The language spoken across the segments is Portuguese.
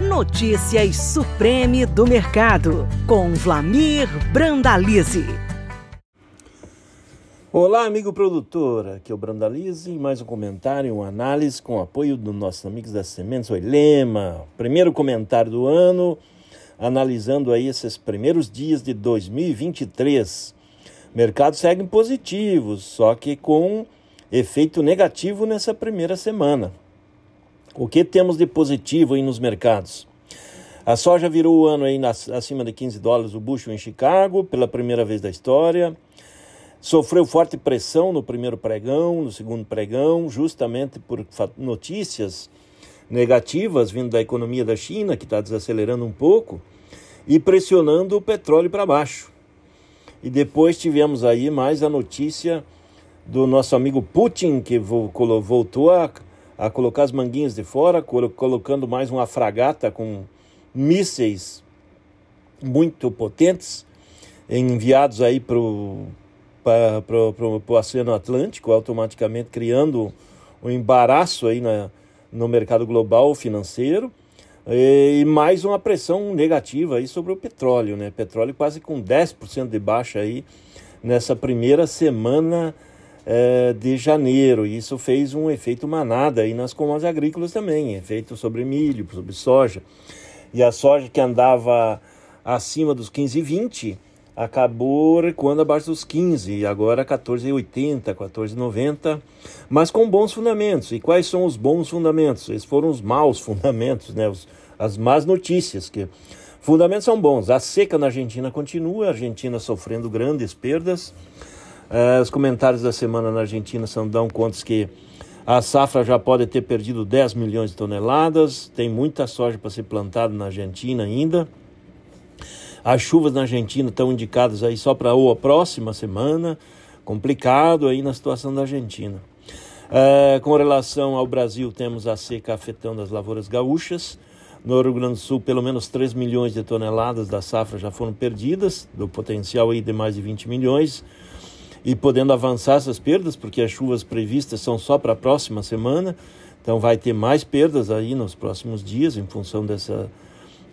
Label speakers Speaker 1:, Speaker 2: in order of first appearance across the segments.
Speaker 1: Notícias Supreme do Mercado, com Vlamir Brandalize.
Speaker 2: Olá, amigo produtor, aqui é o Brandalize, mais um comentário, uma análise com apoio dos nossos amigos da Sementes Oilema. Primeiro comentário do ano, analisando aí esses primeiros dias de 2023. Mercados seguem positivos, só que com efeito negativo nessa primeira semana. O que temos de positivo aí nos mercados? A soja virou o ano aí acima de 15 dólares o bushel em Chicago, pela primeira vez da história. Sofreu forte pressão no primeiro pregão, no segundo pregão, justamente por notícias negativas vindo da economia da China, que está desacelerando um pouco, e pressionando o petróleo para baixo. E depois tivemos aí mais a notícia do nosso amigo Putin, que voltou a, a colocar as manguinhas de fora, colocando mais uma fragata com mísseis muito potentes, enviados aí para o Oceano Atlântico, automaticamente criando um embaraço aí na, no mercado global financeiro e mais uma pressão negativa aí sobre o petróleo, né? Petróleo quase com 10% de baixa aí nessa primeira semana é, de janeiro. E isso fez um efeito manada aí nas commodities agrícolas também, efeito sobre milho, sobre soja. E a soja que andava acima dos 15,20 acabou recuando abaixo dos 15, e agora 14,80, 14,90, mas com bons fundamentos. E quais são os bons fundamentos? Esses foram os maus fundamentos, né? Os, as más notícias. que Fundamentos são bons. A seca na Argentina continua, a Argentina sofrendo grandes perdas. Uh, os comentários da semana na Argentina são dão conta que a safra já pode ter perdido 10 milhões de toneladas, tem muita soja para ser plantada na Argentina ainda. As chuvas na Argentina estão indicadas aí só para a próxima semana. Complicado aí na situação da Argentina. É, com relação ao Brasil, temos a seca afetando as lavouras gaúchas. No Rio Grande do Sul, pelo menos 3 milhões de toneladas da safra já foram perdidas, do potencial aí de mais de 20 milhões. E podendo avançar essas perdas, porque as chuvas previstas são só para a próxima semana, então vai ter mais perdas aí nos próximos dias em função dessa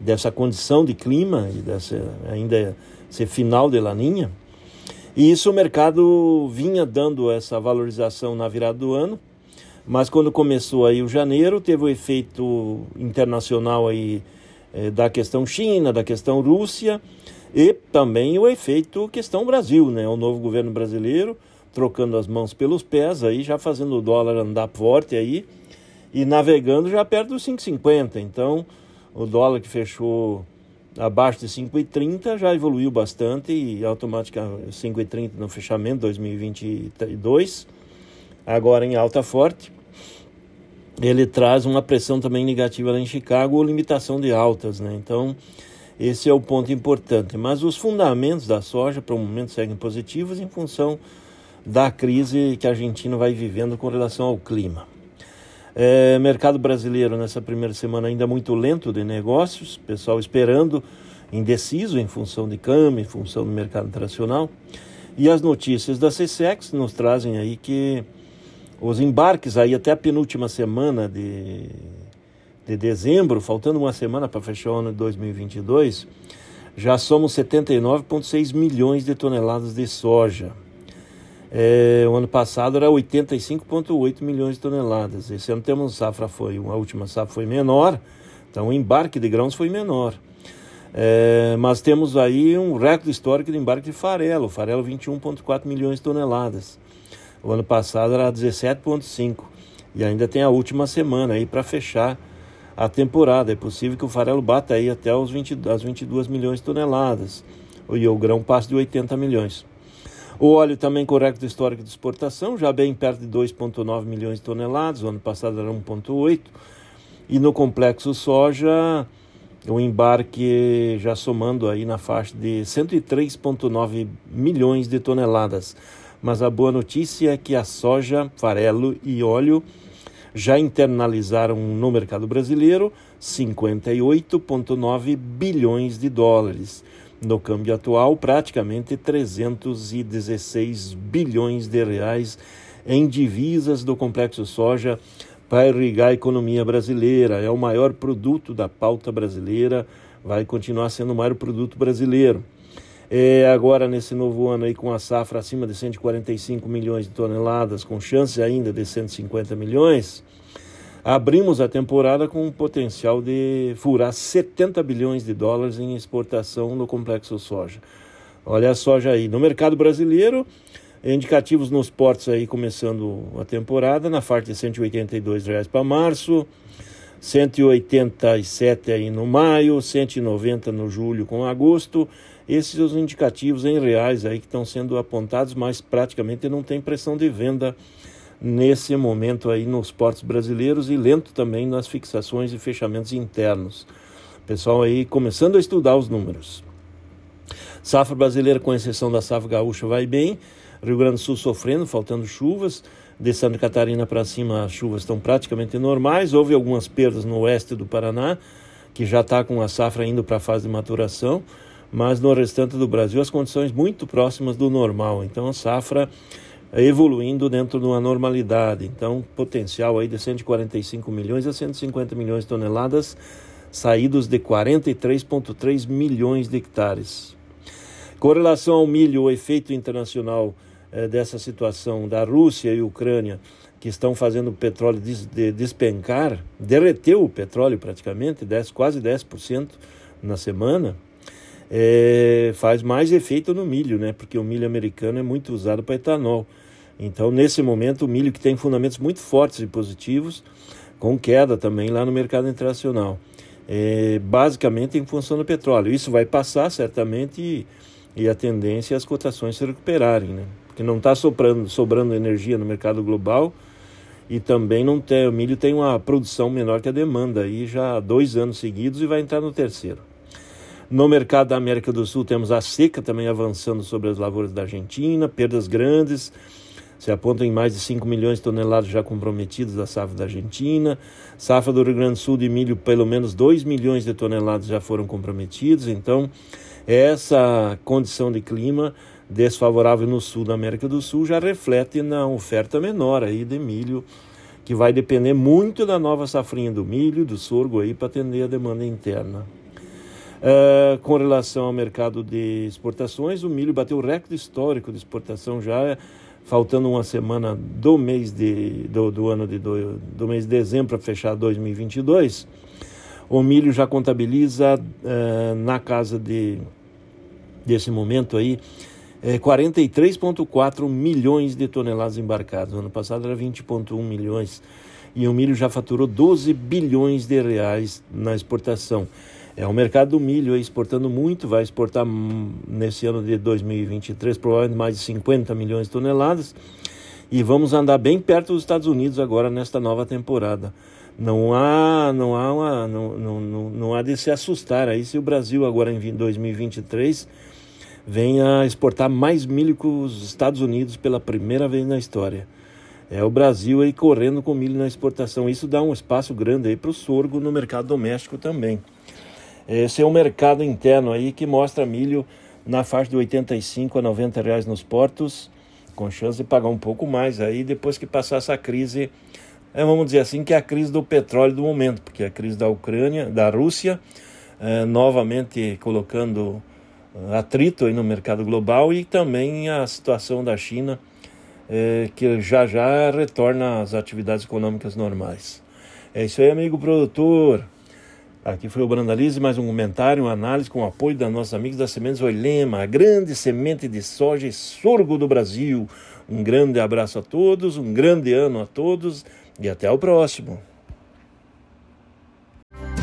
Speaker 2: dessa condição de clima e dessa ainda ser final de laninha. E isso o mercado vinha dando essa valorização na virada do ano, mas quando começou aí o janeiro, teve o efeito internacional aí eh, da questão China, da questão Rússia e também o efeito questão Brasil, né? O novo governo brasileiro trocando as mãos pelos pés aí, já fazendo o dólar andar forte aí e navegando já perto dos 5,50. Então, o dólar que fechou abaixo de 5,30 já evoluiu bastante e automaticamente 5,30 no fechamento 2022, agora em alta forte. Ele traz uma pressão também negativa lá em Chicago, limitação de altas, né? Então, esse é o ponto importante. Mas os fundamentos da soja, para o momento, seguem positivos em função da crise que a Argentina vai vivendo com relação ao clima. É, mercado brasileiro nessa primeira semana ainda muito lento de negócios, pessoal esperando, indeciso em função de câmbio, em função do mercado internacional. E as notícias da CSEX nos trazem aí que os embarques aí até a penúltima semana de, de dezembro, faltando uma semana para fechar o ano de 2022, já somos 79,6 milhões de toneladas de soja. É, o ano passado era 85,8 milhões de toneladas. Esse ano temos safra foi, a última safra foi menor, então o embarque de grãos foi menor. É, mas temos aí um recorde histórico de embarque de farelo, farelo 21,4 milhões de toneladas. O ano passado era 17,5 e ainda tem a última semana aí para fechar a temporada. É possível que o farelo bata aí até os 20, as 22 milhões de toneladas e o grão passe de 80 milhões. O óleo também correto histórico de exportação, já bem perto de 2,9 milhões de toneladas, o ano passado era 1,8. E no complexo soja, o embarque já somando aí na faixa de 103,9 milhões de toneladas. Mas a boa notícia é que a soja, farelo e óleo já internalizaram no mercado brasileiro 58,9 bilhões de dólares no câmbio atual, praticamente 316 bilhões de reais em divisas do complexo soja para irrigar a economia brasileira. É o maior produto da pauta brasileira, vai continuar sendo o maior produto brasileiro. É, agora, nesse novo ano, aí, com a safra acima de 145 milhões de toneladas, com chance ainda de 150 milhões, abrimos a temporada com um potencial de furar 70 bilhões de dólares em exportação no complexo soja. Olha a soja aí. No mercado brasileiro, indicativos nos portos aí começando a temporada, na faixa de 182 reais para março, 187 aí no maio, 190 no julho com agosto. Esses são os indicativos em reais aí que estão sendo apontados, mas praticamente não tem pressão de venda nesse momento aí nos portos brasileiros e lento também nas fixações e fechamentos internos. Pessoal aí começando a estudar os números. Safra brasileira, com exceção da safra gaúcha, vai bem. Rio Grande do Sul sofrendo, faltando chuvas. De Santa Catarina para cima, as chuvas estão praticamente normais. Houve algumas perdas no oeste do Paraná, que já está com a safra indo para a fase de maturação. Mas no restante do Brasil, as condições muito próximas do normal. Então, a safra evoluindo dentro de uma normalidade. Então, potencial aí de 145 milhões a 150 milhões de toneladas, saídos de 43,3 milhões de hectares. Com relação ao milho, o efeito internacional eh, dessa situação da Rússia e Ucrânia, que estão fazendo o petróleo des, de, despencar, derreteu o petróleo praticamente, 10, quase 10% na semana, é, faz mais efeito no milho, né? Porque o milho americano é muito usado para etanol. Então, nesse momento, o milho que tem fundamentos muito fortes e positivos, com queda também lá no mercado internacional. É, basicamente em função do petróleo. Isso vai passar certamente e, e a tendência é as cotações se recuperarem, né? Porque não está sobrando, sobrando energia no mercado global e também não tem, o milho tem uma produção menor que a demanda aí já há dois anos seguidos e vai entrar no terceiro. No mercado da América do Sul temos a seca também avançando sobre as lavouras da Argentina, perdas grandes, se apontam em mais de 5 milhões de toneladas já comprometidas da safra da Argentina. Safra do Rio Grande do Sul de milho, pelo menos 2 milhões de toneladas já foram comprometidos. Então, essa condição de clima desfavorável no sul da América do Sul já reflete na oferta menor aí de milho, que vai depender muito da nova safrinha do milho, do sorgo aí para atender a demanda interna. Uh, com relação ao mercado de exportações, o milho bateu o recorde histórico de exportação já, faltando uma semana do mês de, do, do ano de do, do mês de dezembro para fechar 2022. O milho já contabiliza uh, na casa de desse momento aí é, 43,4 milhões de toneladas embarcadas. ano passado era 20,1 milhões. E o milho já faturou 12 bilhões de reais na exportação. É o mercado do milho exportando muito, vai exportar nesse ano de 2023 provavelmente mais de 50 milhões de toneladas. E vamos andar bem perto dos Estados Unidos agora nesta nova temporada. Não há, não há, uma, não, não, não, não há de se assustar aí se o Brasil agora em 2023 venha exportar mais milho que os Estados Unidos pela primeira vez na história. É o Brasil aí correndo com milho na exportação. Isso dá um espaço grande aí para o sorgo no mercado doméstico também. Esse é um mercado interno aí que mostra milho na faixa de 85 a 90 reais nos portos, com chance de pagar um pouco mais aí depois que passar essa crise, é, vamos dizer assim, que é a crise do petróleo do momento, porque é a crise da Ucrânia, da Rússia, é, novamente colocando atrito aí no mercado global e também a situação da China, é, que já já retorna às atividades econômicas normais. É isso aí, amigo produtor. Aqui foi o Brandalize, mais um comentário, uma análise com o apoio da nossos amigos da Sementes Oilema, a grande semente de soja e sorgo do Brasil. Um grande abraço a todos, um grande ano a todos e até o próximo.